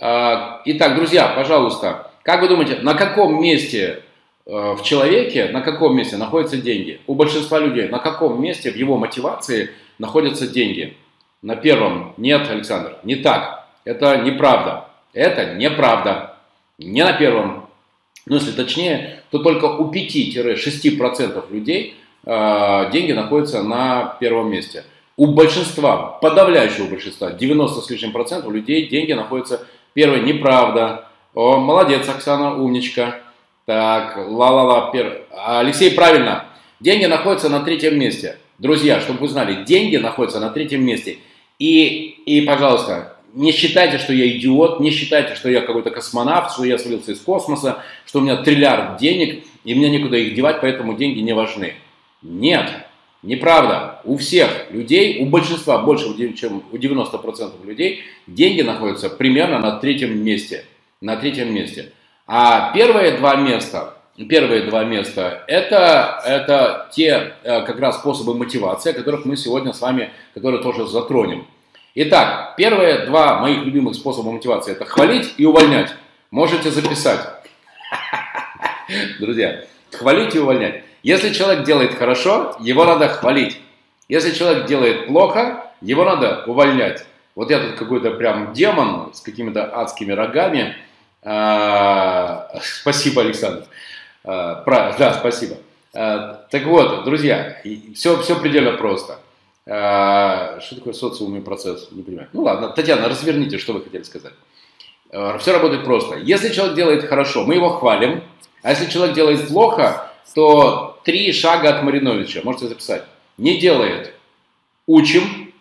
А, итак, друзья, пожалуйста, как вы думаете, на каком месте э, в человеке, на каком месте находятся деньги? У большинства людей, на каком месте в его мотивации находятся деньги? На первом. Нет, Александр, не так. Это неправда. Это неправда. Не на первом. Но если точнее, то только у 5-6% людей э, деньги находятся на первом месте. У большинства, подавляющего большинства, 90 с лишним процентов людей деньги находятся первой. Неправда. О, молодец, Оксана, умничка. Так, ла-ла-ла. Пер... Алексей, правильно. Деньги находятся на третьем месте. Друзья, чтобы вы знали, деньги находятся на третьем месте. И, и, пожалуйста, не считайте, что я идиот, не считайте, что я какой-то космонавт, что я свалился из космоса, что у меня триллиард денег, и мне некуда их девать, поэтому деньги не важны. Нет, неправда. У всех людей, у большинства, больше, чем у 90% людей, деньги находятся примерно на третьем месте. На третьем месте. А первые два места, первые два места, это, это те э, как раз способы мотивации, о которых мы сегодня с вами, которые тоже затронем. Итак, первые два моих любимых способа мотивации – это хвалить и увольнять. Можете записать. Друзья, хвалить и увольнять. Если человек делает хорошо, его надо хвалить. Если человек делает плохо, его надо увольнять. Вот я тут какой-то прям демон с какими-то адскими рогами. А, спасибо, Александр. А, да, спасибо. А, так вот, друзья, все, все предельно просто. Что такое социумный процесс? Не понимаю. Ну ладно, Татьяна, разверните, что вы хотели сказать. Все работает просто. Если человек делает хорошо, мы его хвалим. А если человек делает плохо, то три шага от Мариновича. Можете записать. Не делает. Учим.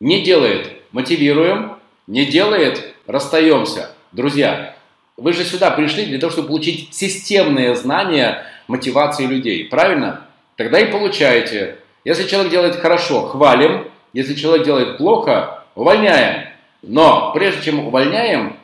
Не делает. Мотивируем. Не делает. Расстаемся. Друзья, вы же сюда пришли для того, чтобы получить системные знания мотивации людей. Правильно? Тогда и получаете. Если человек делает хорошо, хвалим. Если человек делает плохо, увольняем. Но прежде чем увольняем,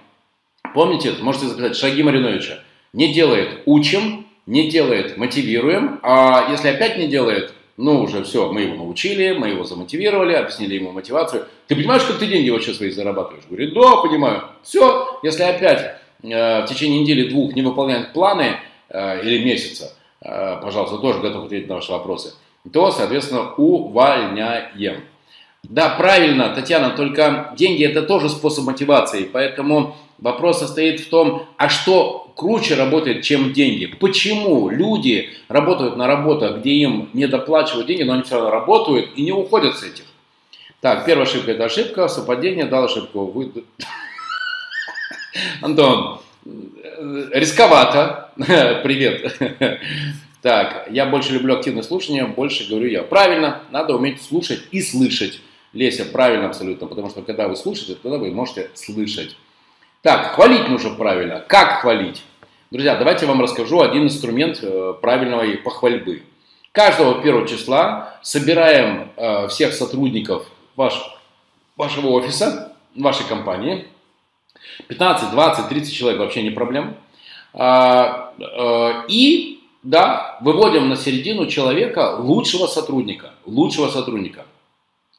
помните, можете записать шаги Мариновича. Не делает, учим, не делает, мотивируем. А если опять не делает, ну уже все, мы его научили, мы его замотивировали, объяснили ему мотивацию. Ты понимаешь, как ты деньги вообще свои зарабатываешь? Говорит, да, понимаю. Все, если опять э, в течение недели двух не выполняет планы э, или месяца, э, пожалуйста, тоже готов ответить на ваши вопросы то, соответственно, увольняем. Да, правильно, Татьяна, только деньги это тоже способ мотивации, поэтому вопрос состоит в том, а что круче работает, чем деньги? Почему люди работают на работах, где им не доплачивают деньги, но они все равно работают и не уходят с этих? Так, первая ошибка это ошибка, совпадение дал ошибку. Вы... Антон, рисковато. Привет. Так, я больше люблю активное слушание, больше говорю я. Правильно, надо уметь слушать и слышать. Леся, правильно абсолютно, потому что когда вы слушаете, тогда вы можете слышать. Так, хвалить нужно правильно. Как хвалить? Друзья, давайте я вам расскажу один инструмент э, правильной похвальбы. Каждого первого числа собираем э, всех сотрудников ваш, вашего офиса, вашей компании. 15, 20, 30 человек вообще не проблем. А, э, и да, выводим на середину человека лучшего сотрудника, лучшего сотрудника.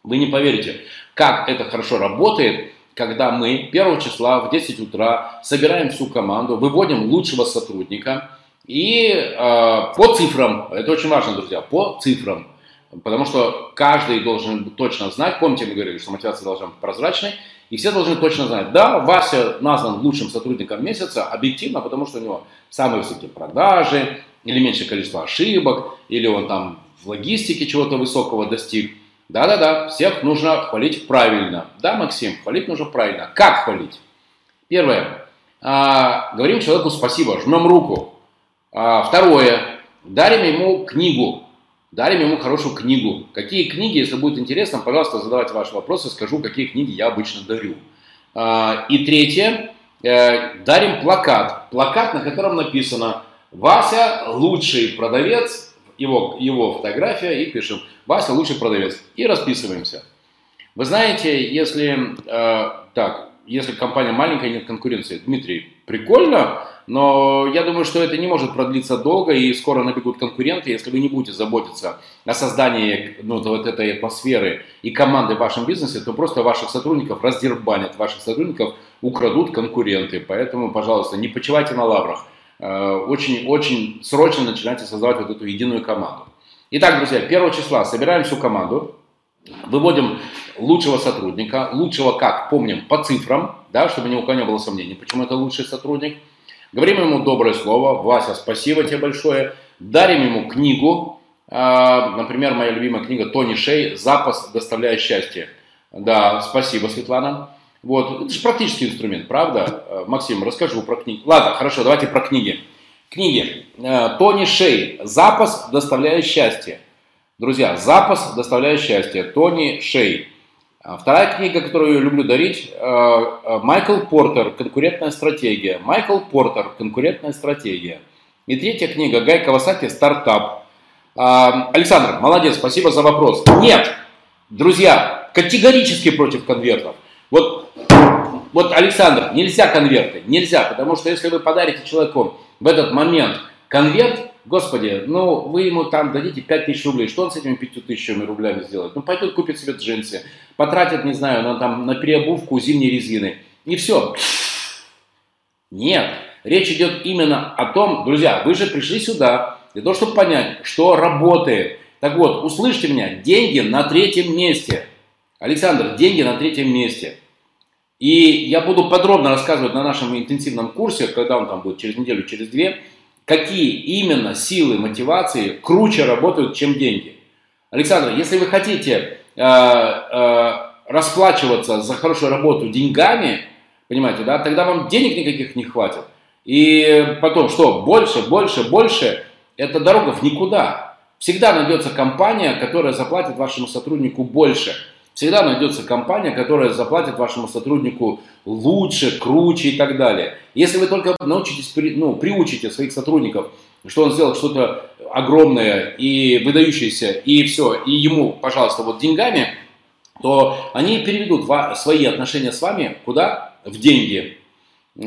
Вы не поверите, как это хорошо работает, когда мы 1 числа в 10 утра собираем всю команду, выводим лучшего сотрудника. И э, по цифрам, это очень важно, друзья, по цифрам, потому что каждый должен точно знать, помните, мы говорили, что мотивация должна быть прозрачной, и все должны точно знать, да, Вася назван лучшим сотрудником месяца объективно, потому что у него самые высокие продажи, или меньшее количество ошибок, или он там в логистике чего-то высокого достиг. Да-да-да, всех нужно хвалить правильно. Да, Максим, хвалить нужно правильно. Как хвалить? Первое. А, говорим человеку спасибо, жмем руку. А, второе. Дарим ему книгу. Дарим ему хорошую книгу. Какие книги, если будет интересно, пожалуйста, задавайте ваши вопросы, скажу, какие книги я обычно дарю. А, и третье. Э, дарим плакат. Плакат, на котором написано Вася лучший продавец, его, его фотография, и пишем Вася лучший продавец. И расписываемся. Вы знаете, если... Э, так, если компания маленькая, нет конкуренции. Дмитрий, прикольно, но я думаю, что это не может продлиться долго, и скоро набегут конкуренты, если вы не будете заботиться о создании ну, вот этой атмосферы и команды в вашем бизнесе, то просто ваших сотрудников раздербанят, ваших сотрудников украдут конкуренты. Поэтому, пожалуйста, не почивайте на лаврах. Очень-очень э, срочно начинайте создавать вот эту единую команду. Итак, друзья, 1 числа собираем всю команду, выводим лучшего сотрудника, лучшего как, помним, по цифрам, да, чтобы ни у кого не было сомнений, почему это лучший сотрудник. Говорим ему доброе слово, Вася, спасибо тебе большое. Дарим ему книгу, а, например, моя любимая книга Тони Шей «Запас доставляет счастье». Да, спасибо, Светлана. Вот, это же практический инструмент, правда? А, Максим, расскажу про книги. Ладно, хорошо, давайте про книги. Книги. А, Тони Шей «Запас доставляет счастье». Друзья, «Запас доставляет счастье». Тони Шей. А вторая книга, которую я люблю дарить, э, э, Майкл Портер «Конкурентная стратегия». Майкл Портер «Конкурентная стратегия». И третья книга Гай Кавасаки «Стартап». Александр, молодец, спасибо за вопрос. Нет, друзья, категорически против конвертов. Вот, вот Александр, нельзя конверты, нельзя, потому что если вы подарите человеку в этот момент конверт, Господи, ну вы ему там дадите 5 тысяч рублей, что он с этими 5 тысячами рублями сделает? Ну пойдет купит себе джинсы, потратит, не знаю, на, там, на переобувку зимней резины, и все. Нет, речь идет именно о том, друзья, вы же пришли сюда для того, чтобы понять, что работает. Так вот, услышьте меня, деньги на третьем месте. Александр, деньги на третьем месте. И я буду подробно рассказывать на нашем интенсивном курсе, когда он там будет через неделю, через две, какие именно силы мотивации круче работают, чем деньги. Александр, если вы хотите э, э, расплачиваться за хорошую работу деньгами, понимаете, да, тогда вам денег никаких не хватит. И потом, что, больше, больше, больше, это дорога в никуда. Всегда найдется компания, которая заплатит вашему сотруднику больше. Всегда найдется компания, которая заплатит вашему сотруднику лучше, круче и так далее. Если вы только научитесь, ну, приучите своих сотрудников, что он сделал что-то огромное и выдающееся, и все, и ему, пожалуйста, вот деньгами, то они переведут свои отношения с вами куда? В деньги.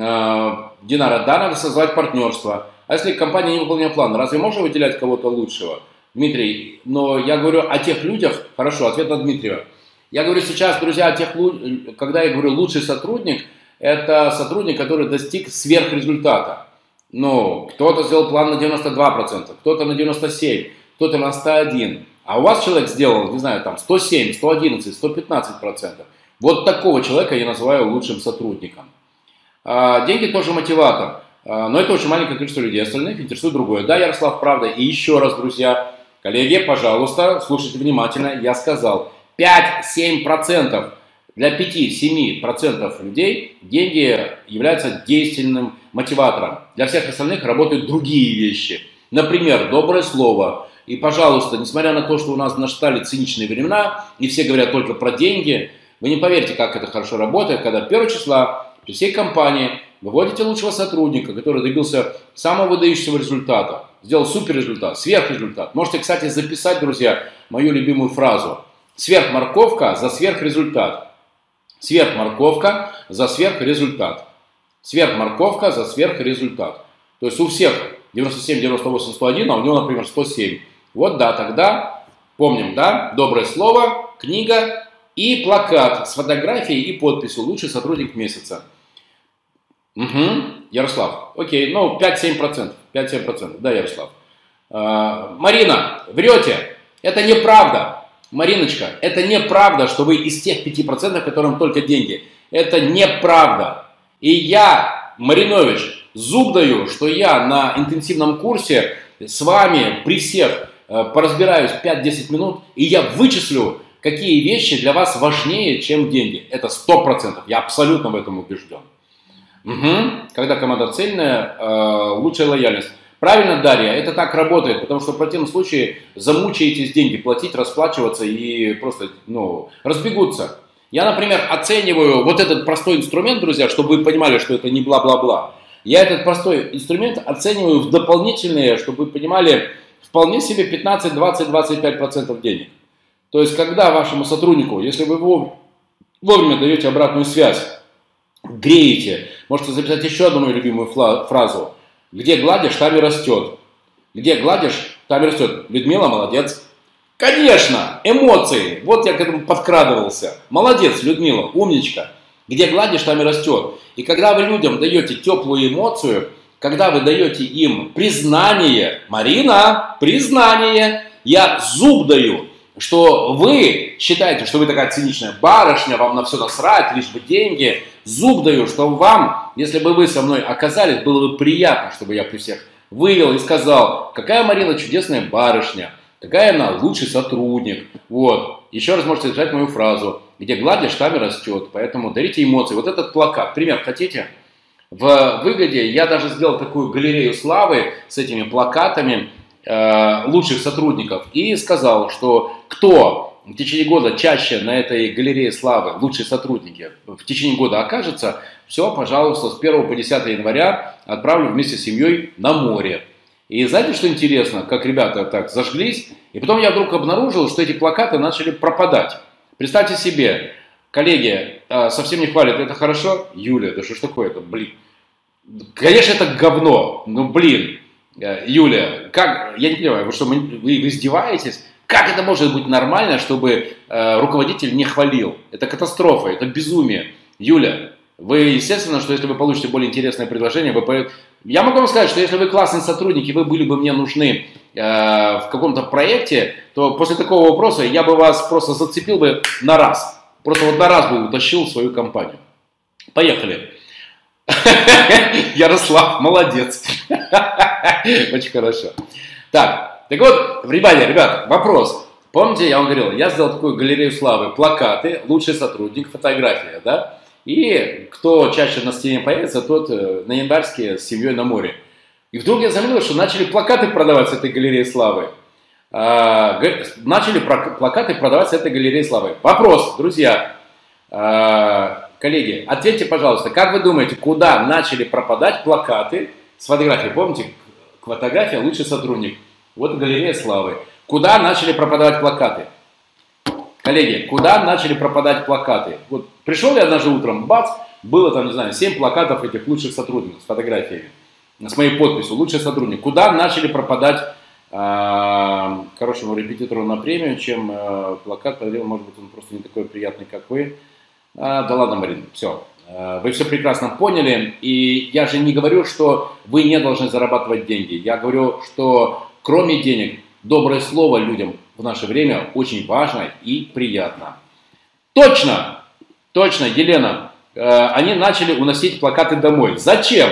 А, Динара, да, надо создавать партнерство. А если компания не выполняет план, разве можно выделять кого-то лучшего? Дмитрий, но я говорю о тех людях, хорошо, ответ на Дмитрия. Я говорю сейчас, друзья, о тех, когда я говорю лучший сотрудник, это сотрудник, который достиг сверхрезультата. Ну, кто-то сделал план на 92%, кто-то на 97%, кто-то на 101%. А у вас человек сделал, не знаю, там 107, 111, 115%. Вот такого человека я называю лучшим сотрудником. А, деньги тоже мотиватор. А, но это очень маленькое количество людей. Остальных интересует другое. Да, Ярослав, правда. И еще раз, друзья, коллеги, пожалуйста, слушайте внимательно. Я сказал, 5-7%. Для 5-7% людей деньги являются действенным мотиватором. Для всех остальных работают другие вещи. Например, доброе слово. И, пожалуйста, несмотря на то, что у нас настали циничные времена, и все говорят только про деньги, вы не поверите, как это хорошо работает, когда 1 числа при всей компании выводите лучшего сотрудника, который добился самого выдающегося результата, сделал супер результат, сверхрезультат. Можете, кстати, записать, друзья, мою любимую фразу – Сверхморковка за сверхрезультат. Сверхморковка за сверхрезультат. Сверхморковка за сверхрезультат. То есть у всех 97, 98, 101, а у него, например, 107. Вот да, тогда помним, да, доброе слово, книга и плакат с фотографией и подписью «Лучший сотрудник месяца». Угу, Ярослав. Окей, ну 5-7%. 5-7%. Да, Ярослав. А, Марина, врете. Это неправда. Мариночка, это неправда, что вы из тех 5%, которым только деньги. Это неправда. И я, Маринович, зуб даю, что я на интенсивном курсе с вами при всех э, поразбираюсь 5-10 минут, и я вычислю, какие вещи для вас важнее, чем деньги. Это 100%. Я абсолютно в этом убежден. Угу. Когда команда цельная, э, лучшая лояльность. Правильно, Дарья, это так работает, потому что в противном случае замучаетесь деньги платить, расплачиваться и просто, ну, разбегутся. Я, например, оцениваю вот этот простой инструмент, друзья, чтобы вы понимали, что это не бла-бла-бла. Я этот простой инструмент оцениваю в дополнительные, чтобы вы понимали, вполне себе 15, 20, 25% денег. То есть, когда вашему сотруднику, если вы его вовремя даете обратную связь, греете. Можете записать еще одну мою любимую фразу. Где гладишь, там и растет. Где гладишь, там и растет. Людмила, молодец. Конечно, эмоции. Вот я к этому подкрадывался. Молодец, Людмила, умничка. Где гладишь, там и растет. И когда вы людям даете теплую эмоцию, когда вы даете им признание, Марина, признание, я зуб даю, что вы считаете, что вы такая циничная барышня, вам на все насрать, лишь бы деньги. Зуб даю, что вам, если бы вы со мной оказались, было бы приятно, чтобы я при всех вывел и сказал, какая Марина чудесная барышня, какая она лучший сотрудник. Вот. Еще раз можете сказать мою фразу, где гладишь, там и растет. Поэтому дарите эмоции. Вот этот плакат, пример хотите? В выгоде я даже сделал такую галерею славы с этими плакатами лучших сотрудников и сказал, что кто в течение года чаще на этой галерее славы лучшие сотрудники в течение года окажется, все, пожалуйста, с 1 по 10 января отправлю вместе с семьей на море. И знаете, что интересно, как ребята так зажглись, и потом я вдруг обнаружил, что эти плакаты начали пропадать. Представьте себе, коллеги, а, совсем не хвалят, это хорошо? Юля, да что ж такое-то, блин. Конечно, это говно, ну блин. Э, Юля, как, я не понимаю, вы что, вы, вы издеваетесь? Как это может быть нормально, чтобы э, руководитель не хвалил? Это катастрофа, это безумие. Юля, вы, естественно, что если вы получите более интересное предложение, вы. Я могу вам сказать, что если вы классный сотрудник и вы были бы мне нужны э, в каком-то проекте, то после такого вопроса я бы вас просто зацепил бы на раз. Просто вот на раз бы утащил свою компанию. Поехали. Ярослав, молодец. Очень хорошо. Так, так вот, внимание, ребят, вопрос. Помните, я вам говорил, я сделал такую галерею славы, плакаты, лучший сотрудник, фотография, да? И кто чаще на стене появится, тот э, на январске с семьей на море. И вдруг я заметил, что начали плакаты продавать с этой галереи славы. А, начали плакаты продавать с этой галереи славы. Вопрос, друзья, а, коллеги, ответьте, пожалуйста, как вы думаете, куда начали пропадать плакаты с фотографией? Помните, фотография лучший сотрудник. Вот галерея славы. Куда начали пропадать плакаты? Коллеги, куда начали пропадать плакаты? Вот пришел я однажды утром, бац, было там, не знаю, 7 плакатов этих лучших сотрудников с фотографиями, с моей подписью, лучший сотрудник. Куда начали пропадать э, хорошему репетитору на премию, чем э, плакат может быть, он просто не такой приятный, как вы. А, да ладно, Марин, все. А, вы все прекрасно поняли, и я же не говорю, что вы не должны зарабатывать деньги. Я говорю, что кроме денег, доброе слово людям в наше время очень важно и приятно. Точно, точно, Елена, э, они начали уносить плакаты домой. Зачем?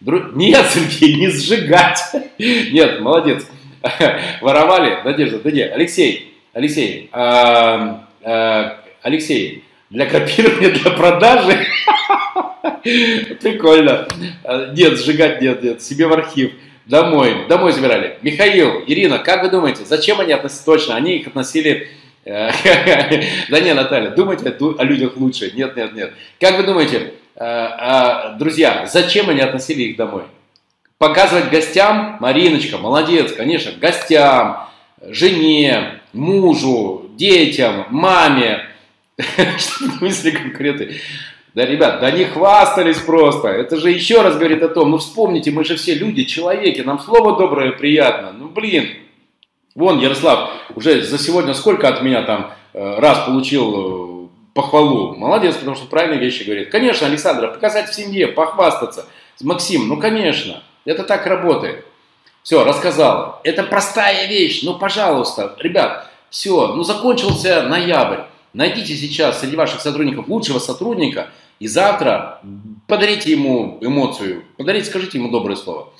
Нет, Сергей, не сжигать. Нет, молодец. Воровали, Надежда, да нет, Алексей, Алексей, Алексей, для копирования, для продажи. Прикольно. Нет, сжигать нет, нет, себе в архив. Домой, домой забирали. Михаил, Ирина, как вы думаете, зачем они относили, точно, они их относили, э, да не, Наталья, думайте о людях лучше, нет, нет, нет. Как вы думаете, э, а, друзья, зачем они относили их домой? Показывать гостям, Мариночка, молодец, конечно, гостям, жене, мужу, детям, маме, что в смысле конкретно? Да, ребят, да не хвастались просто. Это же еще раз говорит о том, ну вспомните, мы же все люди, человеки, нам слово доброе приятно. Ну блин. Вон, Ярослав, уже за сегодня сколько от меня там э, раз получил э, похвалу. Молодец, потому что правильные вещи говорит. Конечно, Александра, показать в семье, похвастаться. Максим, ну конечно, это так работает. Все, рассказал. Это простая вещь, ну пожалуйста, ребят, все, ну закончился ноябрь. Найдите сейчас среди ваших сотрудников лучшего сотрудника, и завтра подарите ему эмоцию, подарите, скажите ему доброе слово.